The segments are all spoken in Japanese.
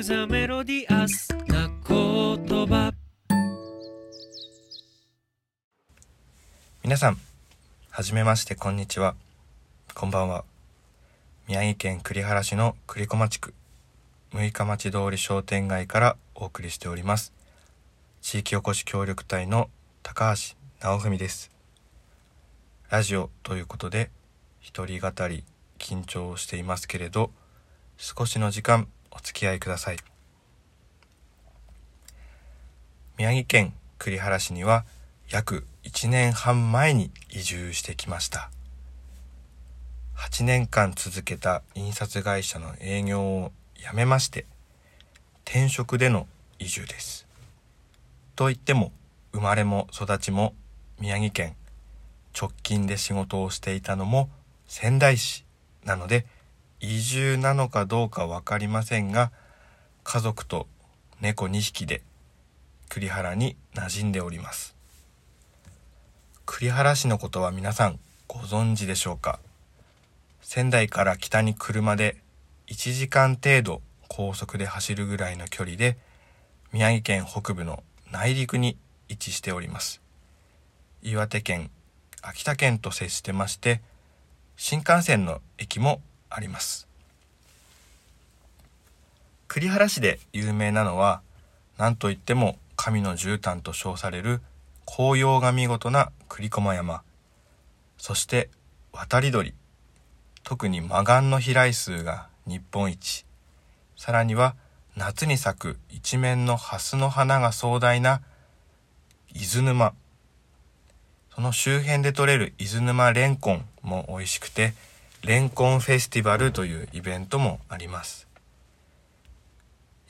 クザメロディアスな言葉皆さんはじめましてこんにちは。こんばんは。宮城県栗原市の栗駒地区六日町通り商店街からお送りしております。地域おこし協力隊の高橋直文です。ラジオということで一人語り緊張していますけれど少しの時間お付き合いください。宮城県栗原市には約1年半前に移住してきました。8年間続けた印刷会社の営業を辞めまして転職での移住です。といっても生まれも育ちも宮城県直近で仕事をしていたのも仙台市なので移住なのかどうか分かりませんが家族と猫2匹で栗原に馴染んでおります。栗原市のことは皆さんご存知でしょうか？仙台から北に車で1時間程度高速で走るぐらいの距離で宮城県北部の内陸に位置しております。岩手県秋田県と接してまして新幹線の駅もあります。栗原市で有名なのは何といっても神の絨毯と称される紅葉が見事な栗駒山。そして渡り鳥。特にマガンの飛来数が日本一。さらには夏に咲く一面の蓮の花が壮大な伊豆沼。その周辺で採れる伊豆沼レンコンも美味しくてレンコンフェスティバルというイベントもあります。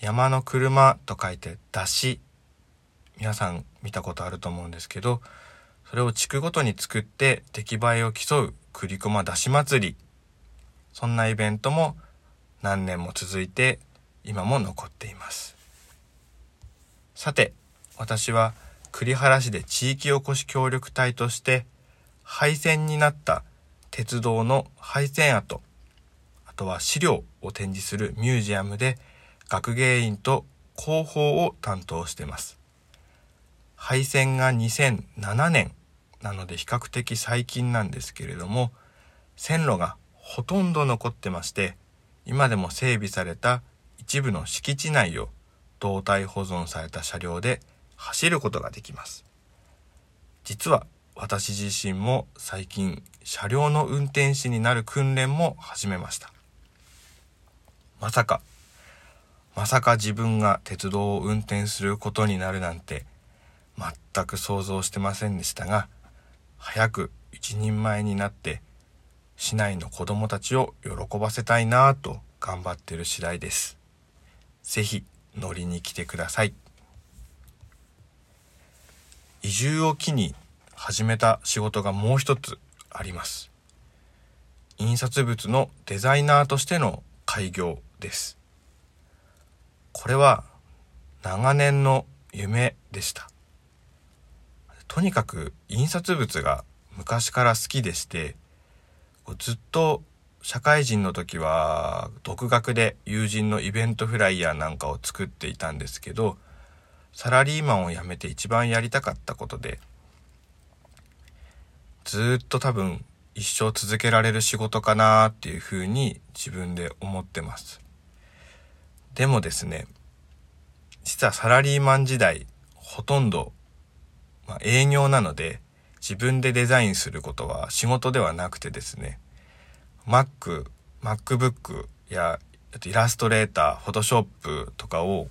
山の車と書いて出し。皆さん見たことあると思うんですけどそれを地区ごとに作って出来栄えを競う栗駒出し祭り。そんなイベントも何年も続いて今も残っています。さて私は栗原市で地域おこし協力隊として廃線になった鉄道の廃線跡あとは資料を展示するミュージアムで学芸員と広報を担当してます。廃線が2007年なので比較的最近なんですけれども線路がほとんど残ってまして今でも整備された一部の敷地内を動態保存された車両で走ることができます。実は私自身も最近車両の運転士になる訓練も始めました。まさかまさか自分が鉄道を運転することになるなんて全く想像してませんでしたが早く一人前になって市内の子供たちを喜ばせたいなぁと頑張ってる次第です。是非乗りに来てください。移住を機に始めた仕事がもう一つあります。印刷物のデザイナーとしての開業です。これは長年の夢でした。とにかく印刷物が昔から好きでしてずっと社会人の時は独学で友人のイベントフライヤーなんかを作っていたんですけどサラリーマンを辞めて一番やりたかったことでずっと多分一生続けられる仕事かなっていうふうに自分で思ってます。でもですね、実はサラリーマン時代ほとんど、まあ、営業なので自分でデザインすることは仕事ではなくてですね、Mac、MacBook やイラストレーター、Photoshop とかを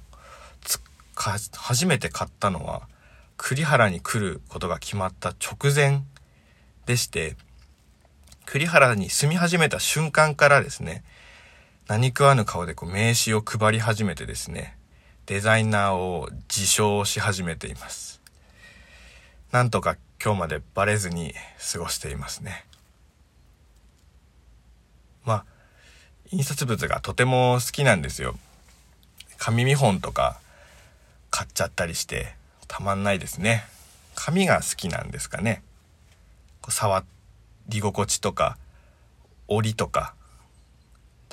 初めて買ったのは栗原に来ることが決まった直前でして、栗原に住み始めた瞬間からですね、何食わぬ顔でこう名刺を配り始めてですね、デザイナーを自称し始めています。なんとか今日までバレずに過ごしていますね。まあ、印刷物がとても好きなんですよ。紙見本とか買っちゃったりしてたまんないですね。紙が好きなんですかね。触り心地とか折りとか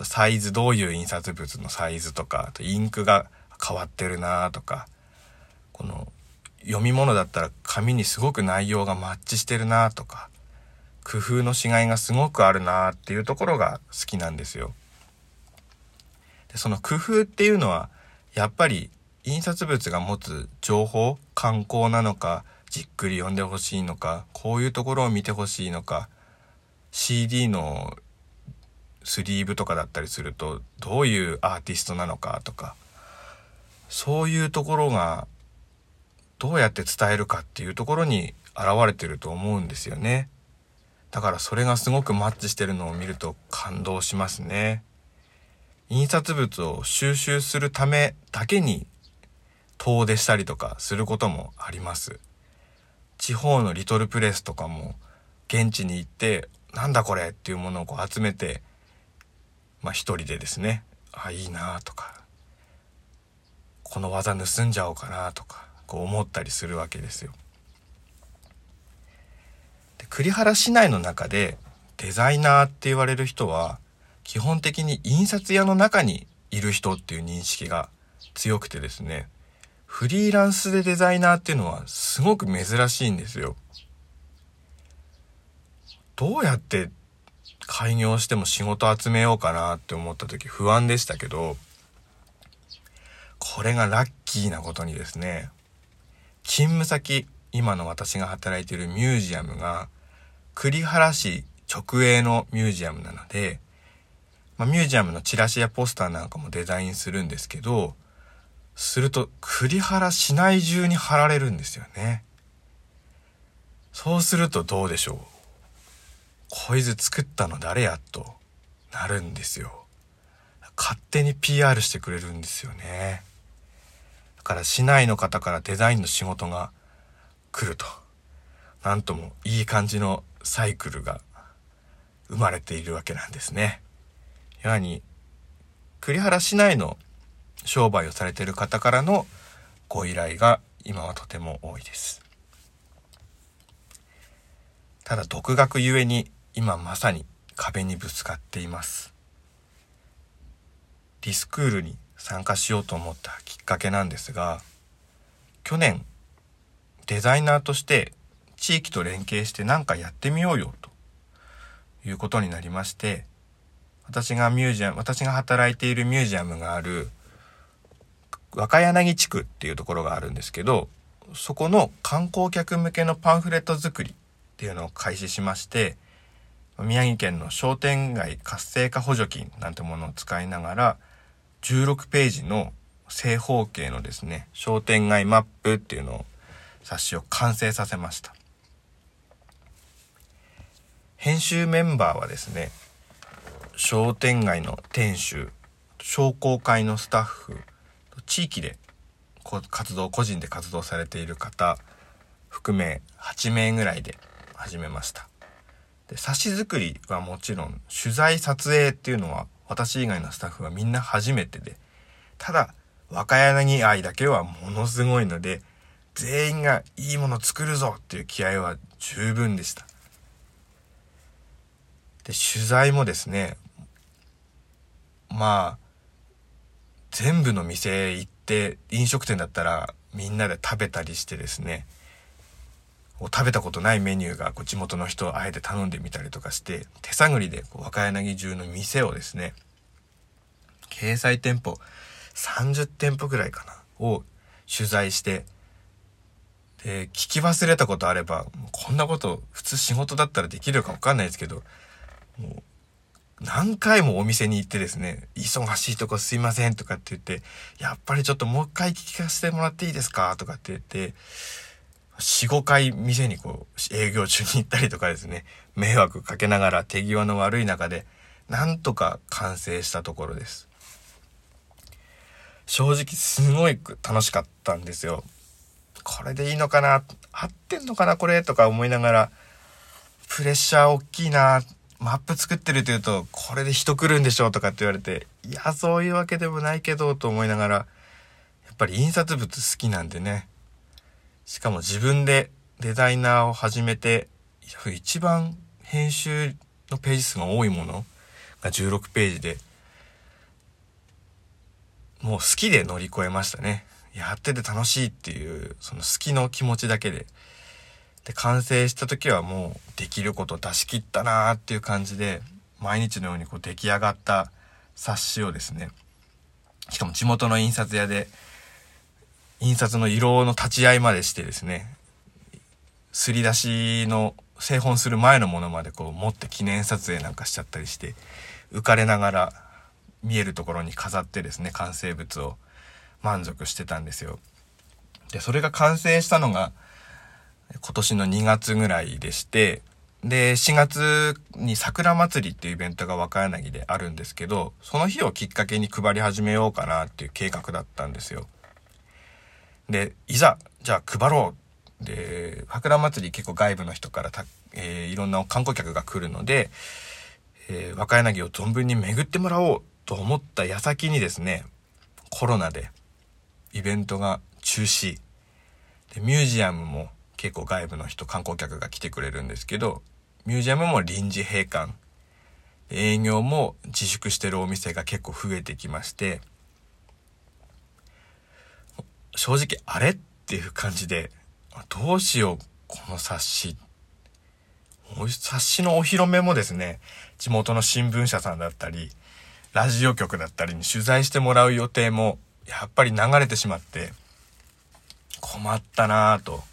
サイズどういう印刷物のサイズとかインクが変わってるなとかこの読み物だったら紙にすごく内容がマッチしてるなとか工夫のしがいがすごくあるなっていうところが好きなんですよ。でその工夫っていうのはやっぱり印刷物が持つ情報観光なのかじっくり読んでほしいのかこういうところを見てほしいのか CD のスリーブとかだったりするとどういうアーティストなのかとかそういうところがどうやって伝えるかっていうところに現れてると思うんですよね。だからそれがすごくマッチしてるのを見ると感動しますね。印刷物を収集するためだけに遠出したりとかすることもあります。地方のリトルプレスとかも現地に行ってなんだこれっていうものをこう集めてまあ一人でですねあいいなとかこの技盗んじゃおうかなとかこう思ったりするわけですよ。で栗原市内の中でデザイナーって言われる人は基本的に印刷屋の中にいる人っていう認識が強くてですねフリーランスでデザイナーっていうのはすごく珍しいんですよ。どうやって開業しても仕事集めようかなって思った時不安でしたけどこれがラッキーなことにですね勤務先今の私が働いているミュージアムが栗原市直営のミュージアムなので、まあ、ミュージアムのチラシやポスターなんかもデザインするんですけどすると栗原市内中に貼られるんですよね。そうするとどうでしょう？こいつ作ったの誰や？となるんですよ。勝手に PR してくれるんですよね。だから市内の方からデザインの仕事が来ると。なんともいい感じのサイクルが生まれているわけなんですね。やはり、栗原市内の商売をされている方からのご依頼が今はとても多いです。ただ独学ゆえに今まさに壁にぶつかっています。リスクールに参加しようと思ったきっかけなんですが去年デザイナーとして地域と連携して何かやってみようよということになりまして私がミュージアム私が働いているミュージアムがある若柳地区っていうところがあるんですけどそこの観光客向けのパンフレット作りっていうのを開始しまして宮城県の商店街活性化補助金なんてものを使いながら16ページの正方形のですね、商店街マップっていうのを冊子を完成させました。編集メンバーはですね、商店街の店主、商工会のスタッフ、地域で活動、個人で活動されている方、含め8名ぐらいで始めました。で、冊子作りはもちろん、取材撮影っていうのは私以外のスタッフはみんな初めてで、ただ、若柳愛だけはものすごいので、全員がいいもの作るぞっていう気合は十分でした。で、取材もですね、まあ、全部の店行って飲食店だったらみんなで食べたりしてですね、食べたことないメニューがこう地元の人をあえて頼んでみたりとかして手探りでこう若柳中の店をですね掲載店舗30店舗ぐらいかなを取材してで聞き忘れたことあればこんなこと普通仕事だったらできるかわかんないですけどもう何回もお店に行ってですね、忙しいとこすいませんとかって言って、やっぱりちょっともう一回聞かせてもらっていいですか？とかって言って、4、5回店にこう、営業中に行ったりとかですね、迷惑かけながら手際の悪い中で、なんとか完成したところです。正直すごい楽しかったんですよ。これでいいのかな？合ってんのかなこれ？とか思いながら、プレッシャー大きいなマップ作ってるというと、これで人来るんでしょうとかって言われて、いや、そういうわけでもないけど、と思いながら、やっぱり印刷物好きなんでね、しかも自分でデザイナーを始めて、一番編集のページ数が多いものが16ページで、もう好きで乗り越えましたね。やってて楽しいっていう、その好きの気持ちだけで。で、完成した時はもうできること出し切ったなーっていう感じで、毎日のようにこう出来上がった冊子をですね、しかも地元の印刷屋で、印刷の色の立ち会いまでしてですね、すり出しの製本する前のものまでこう持って記念撮影なんかしちゃったりして、浮かれながら見えるところに飾ってですね、完成物を満足してたんですよ。で、それが完成したのが今年の2月ぐらいでして、で、4月に桜祭りっていうイベントが若柳であるんですけど、その日をきっかけに配り始めようかなっていう計画だったんですよ。で、いざ、じゃあ配ろう。で、桜祭り結構外部の人からた、えーいろんな観光客が来るので、えー若柳を存分に巡ってもらおうと思った矢先にですね、コロナでイベントが中止。で、ミュージアムも結構外部の人、観光客が来てくれるんですけど、ミュージアムも臨時閉館。営業も自粛してるお店が結構増えてきまして、正直あれっていう感じで、どうしよう、この冊子。冊子のお披露目もですね、地元の新聞社さんだったり、ラジオ局だったりに取材してもらう予定も、やっぱり流れてしまって、困ったなぁと。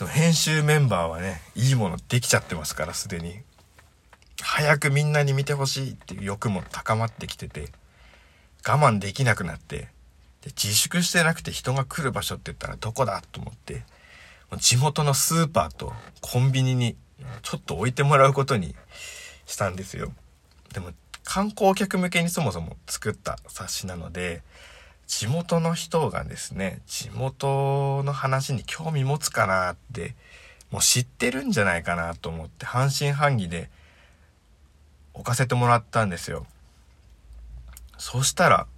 でも編集メンバーはね、いいものできちゃってますから、すでに。早くみんなに見てほしいっていう欲も高まってきてて、我慢できなくなって、で自粛してなくて人が来る場所って言ったらどこだと思って、もう地元のスーパーとコンビニにちょっと置いてもらうことにしたんですよ。でも観光客向けにそもそも作った冊子なので、地元の人がですね、地元の話に興味持つかなって、もう知ってるんじゃないかなと思って半信半疑で置かせてもらったんですよ。そしたら、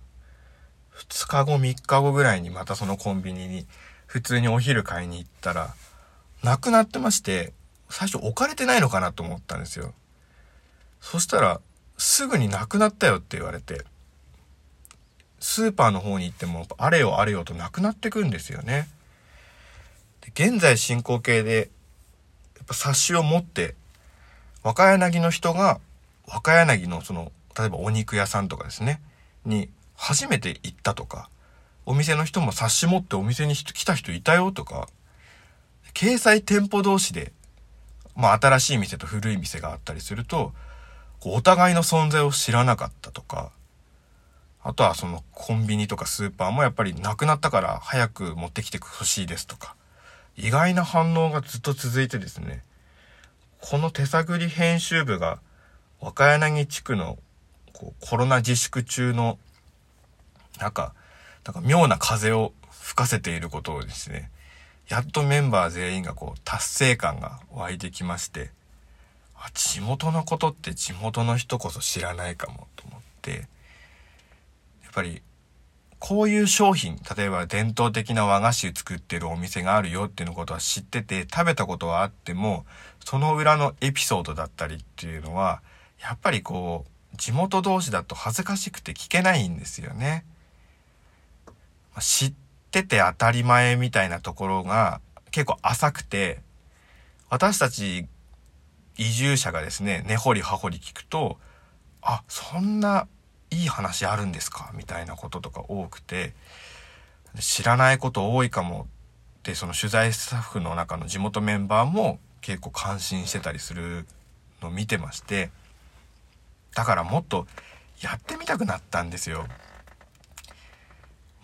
2日後3日後ぐらいにまたそのコンビニに普通にお昼買いに行ったら、なくなってまして、最初置かれてないのかなと思ったんですよ。そしたら、すぐになくなったよって言われて、スーパーの方に行っても、あれよあれよとなくなってくんですよね。現在進行形で、やっぱ冊子を持って、若柳の人が、若柳のその、例えばお肉屋さんとかですね、に初めて行ったとか、お店の人も冊子持ってお店に来た人いたよとか、掲載店舗同士で、まあ新しい店と古い店があったりすると、お互いの存在を知らなかったとか、あとはそのコンビニとかスーパーもやっぱりなくなったから早く持ってきてほしいですとか、意外な反応がずっと続いてですね、この手探り編集部が若柳地区のこうコロナ自粛中のなんか、なんか妙な風を吹かせていることをですね、やっとメンバー全員がこう達成感が湧いてきまして、あ、地元のことって地元の人こそ知らないかもと思って、ぱりこういう商品、例えば伝統的な和菓子を作ってるお店があるよっていうのことは知ってて、食べたことはあっても、その裏のエピソードだったりっていうのは、やっぱりこう、地元同士だと恥ずかしくて聞けないんですよね。知ってて当たり前みたいなところが結構浅くて、私たち移住者がですね、根掘り葉掘り聞くと、あ、そんないい話あるんですか？みたいなこととか多くて、知らないこと多いかもって、その取材スタッフの中の地元メンバーも結構感心してたりするのを見てまして、だからもっとやってみたくなったんですよ。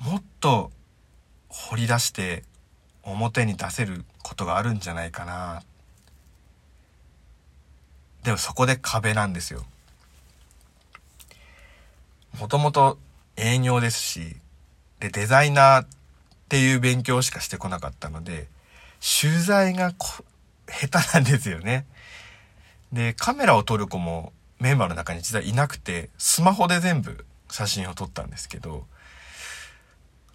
もっと掘り出して表に出せることがあるんじゃないかな。でもそこで壁なんですよ。もともと営業ですし、で、デザイナーっていう勉強しかしてこなかったので、取材が下手なんですよね。で、カメラを撮る子もメンバーの中に実はいなくて、スマホで全部写真を撮ったんですけど、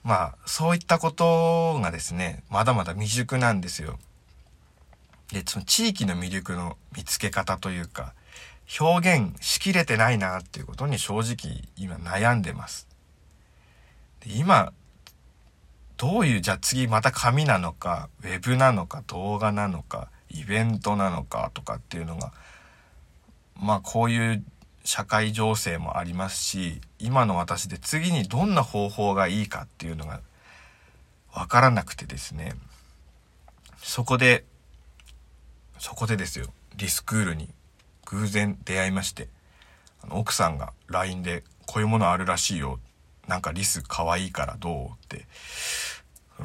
まあ、そういったことがですね、まだまだ未熟なんですよ。で、その地域の魅力の見つけ方というか、表現しきれてないなっていうことに正直今悩んでます。今どういうじゃあ次また紙なのかウェブなのか動画なのかイベントなのかとかっていうのがまあこういう社会情勢もありますし今の私で次にどんな方法がいいかっていうのが分からなくてですねそこでそこでですよリスクールに偶然出会いましてあの奥さんが LINE で「こういうものあるらしいよ」なんかリス可愛いからどうって。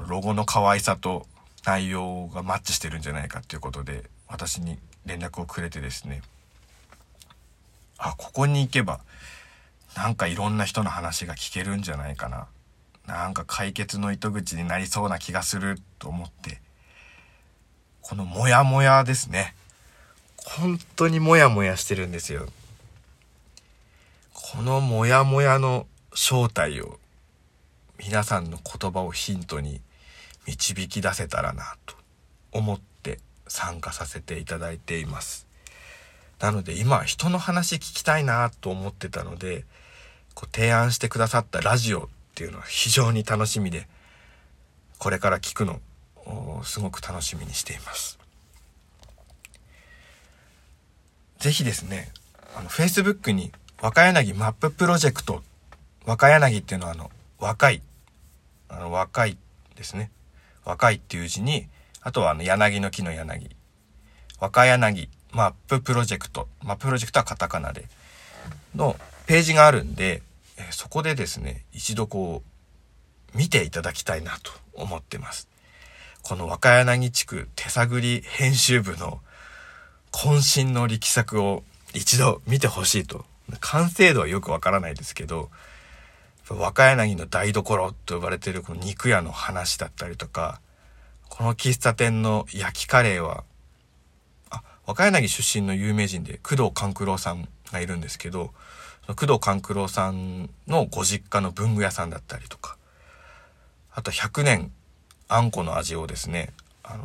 ロゴの可愛さと内容がマッチしてるんじゃないかっていうことで私に連絡をくれてですね。あここに行けばなんかいろんな人の話が聞けるんじゃないかな。なんか解決の糸口になりそうな気がすると思って。このモヤモヤですね。本当にモヤモヤしてるんですよ。このモヤモヤの正体を皆さんの言葉をヒントに導き出せたらなと思って参加させていただいています。なので今人の話聞きたいなと思ってたのでこう提案してくださったラジオっていうのは非常に楽しみでこれから聞くのをすごく楽しみにしています。是非ですねあの Facebook に若柳マッププロジェクト若柳っていうのはあの若いあの若いですね。若いっていう字にあとはあの柳の木の柳。若柳マッププロジェクト、マッププロジェクトはカタカナで、のページがあるんで、えそこでですね、一度こう、見ていただきたいなと思ってます。この若柳地区手探り編集部の渾身の力作を一度見てほしいと。完成度はよくわからないですけど、若柳の台所と呼ばれているこの肉屋の話だったりとか、この喫茶店の焼きカレーは若柳出身の有名人で工藤官九郎さんがいるんですけど工藤官九郎さんのご実家の文具屋さんだったりとかあと100年あんこの味をですね、あの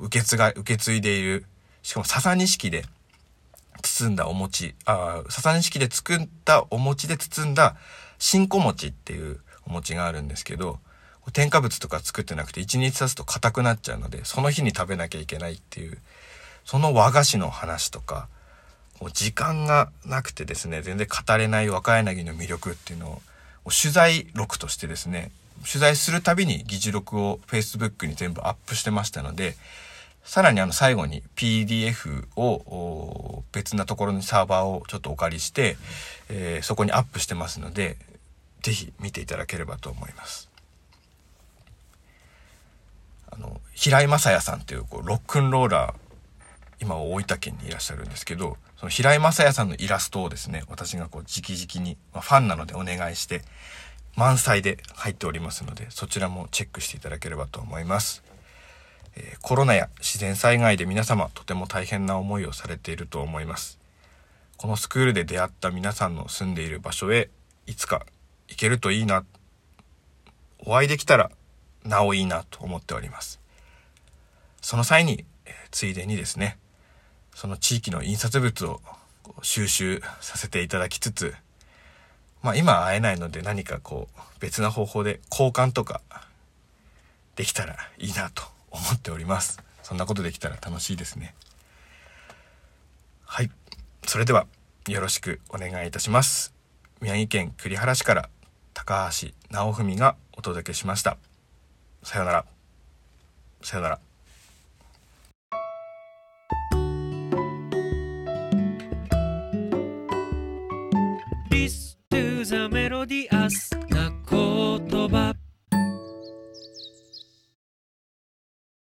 受け継が受け継いでいるしかも笹錦で包んだお餅あ笹錦で作ったお餅で包んだ新子餅っていうお餅があるんですけど添加物とか作ってなくて1日経つと硬くなっちゃうのでその日に食べなきゃいけないっていうその和菓子の話とかもう時間がなくてですね全然語れない若柳の魅力っていうのを取材録としてですね取材するたびに議事録を Facebook に全部アップしてましたのでさらにあの最後に PDF を別なところにサーバーをちょっとお借りして、えー、そこにアップしてますので是非見ていただければと思います。あの平井雅也さんっていうこうロックンローラー今大分県にいらっしゃるんですけどその平井雅也さんのイラストをですね私がこう直々に、まあ、ファンなのでお願いして満載で入っておりますのでそちらもチェックしていただければと思います、え、コロナや自然災害で皆様とても大変な思いをされていると思います。このスクールで出会った皆さんの住んでいる場所へいつか行けるといいな。お会いできたらなおいいなと思っております。その際に、え、ついでにですねその地域の印刷物を収集させていただきつつ、まあ今会えないので何かこう別な方法で交換とかできたらいいなと思っております。そんなことできたら楽しいですね。はい。それではよろしくお願いいたします。宮城県栗原市から高橋直文がお届けしました。さようなら。さようなら。